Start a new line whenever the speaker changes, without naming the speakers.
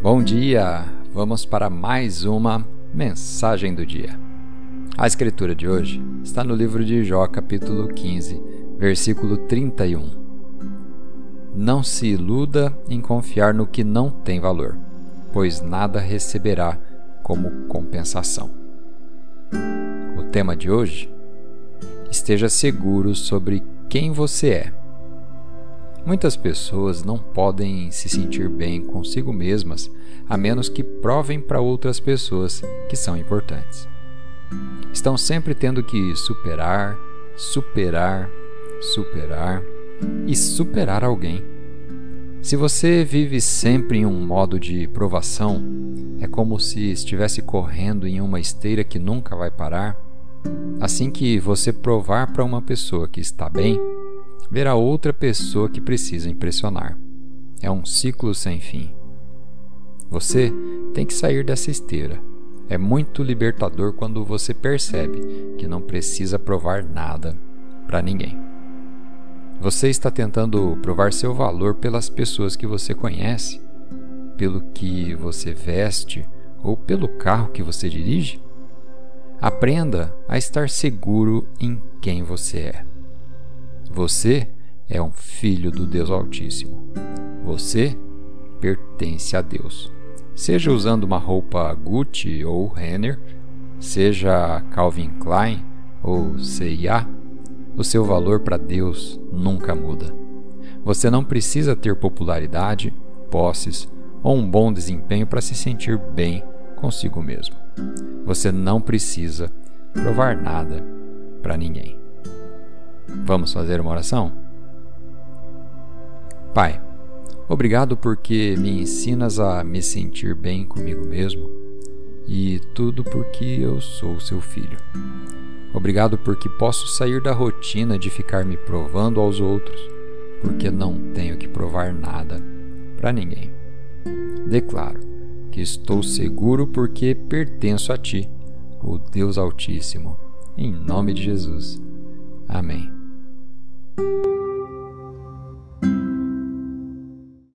Bom dia! Vamos para mais uma mensagem do dia. A escritura de hoje está no livro de Jó, capítulo 15, versículo 31. Não se iluda em confiar no que não tem valor, pois nada receberá como compensação. O tema de hoje: esteja seguro sobre quem você é Muitas pessoas não podem se sentir bem consigo mesmas a menos que provem para outras pessoas que são importantes. Estão sempre tendo que superar, superar, superar e superar alguém. Se você vive sempre em um modo de provação, é como se estivesse correndo em uma esteira que nunca vai parar. Assim que você provar para uma pessoa que está bem, ver a outra pessoa que precisa impressionar. É um ciclo sem fim. Você tem que sair dessa esteira. É muito libertador quando você percebe que não precisa provar nada para ninguém. Você está tentando provar seu valor pelas pessoas que você conhece, pelo que você veste ou pelo carro que você dirige? Aprenda a estar seguro em quem você é. Você é um filho do Deus Altíssimo. Você pertence a Deus. Seja usando uma roupa Gucci ou Renner, seja Calvin Klein ou CIA, o seu valor para Deus nunca muda. Você não precisa ter popularidade, posses ou um bom desempenho para se sentir bem consigo mesmo. Você não precisa provar nada para ninguém. Vamos fazer uma oração? Pai, obrigado porque me ensinas a me sentir bem comigo mesmo e tudo porque eu sou seu filho. Obrigado porque posso sair da rotina de ficar me provando aos outros, porque não tenho que provar nada para ninguém. Declaro que estou seguro porque pertenço a Ti, o Deus Altíssimo. Em nome de Jesus. Amém. you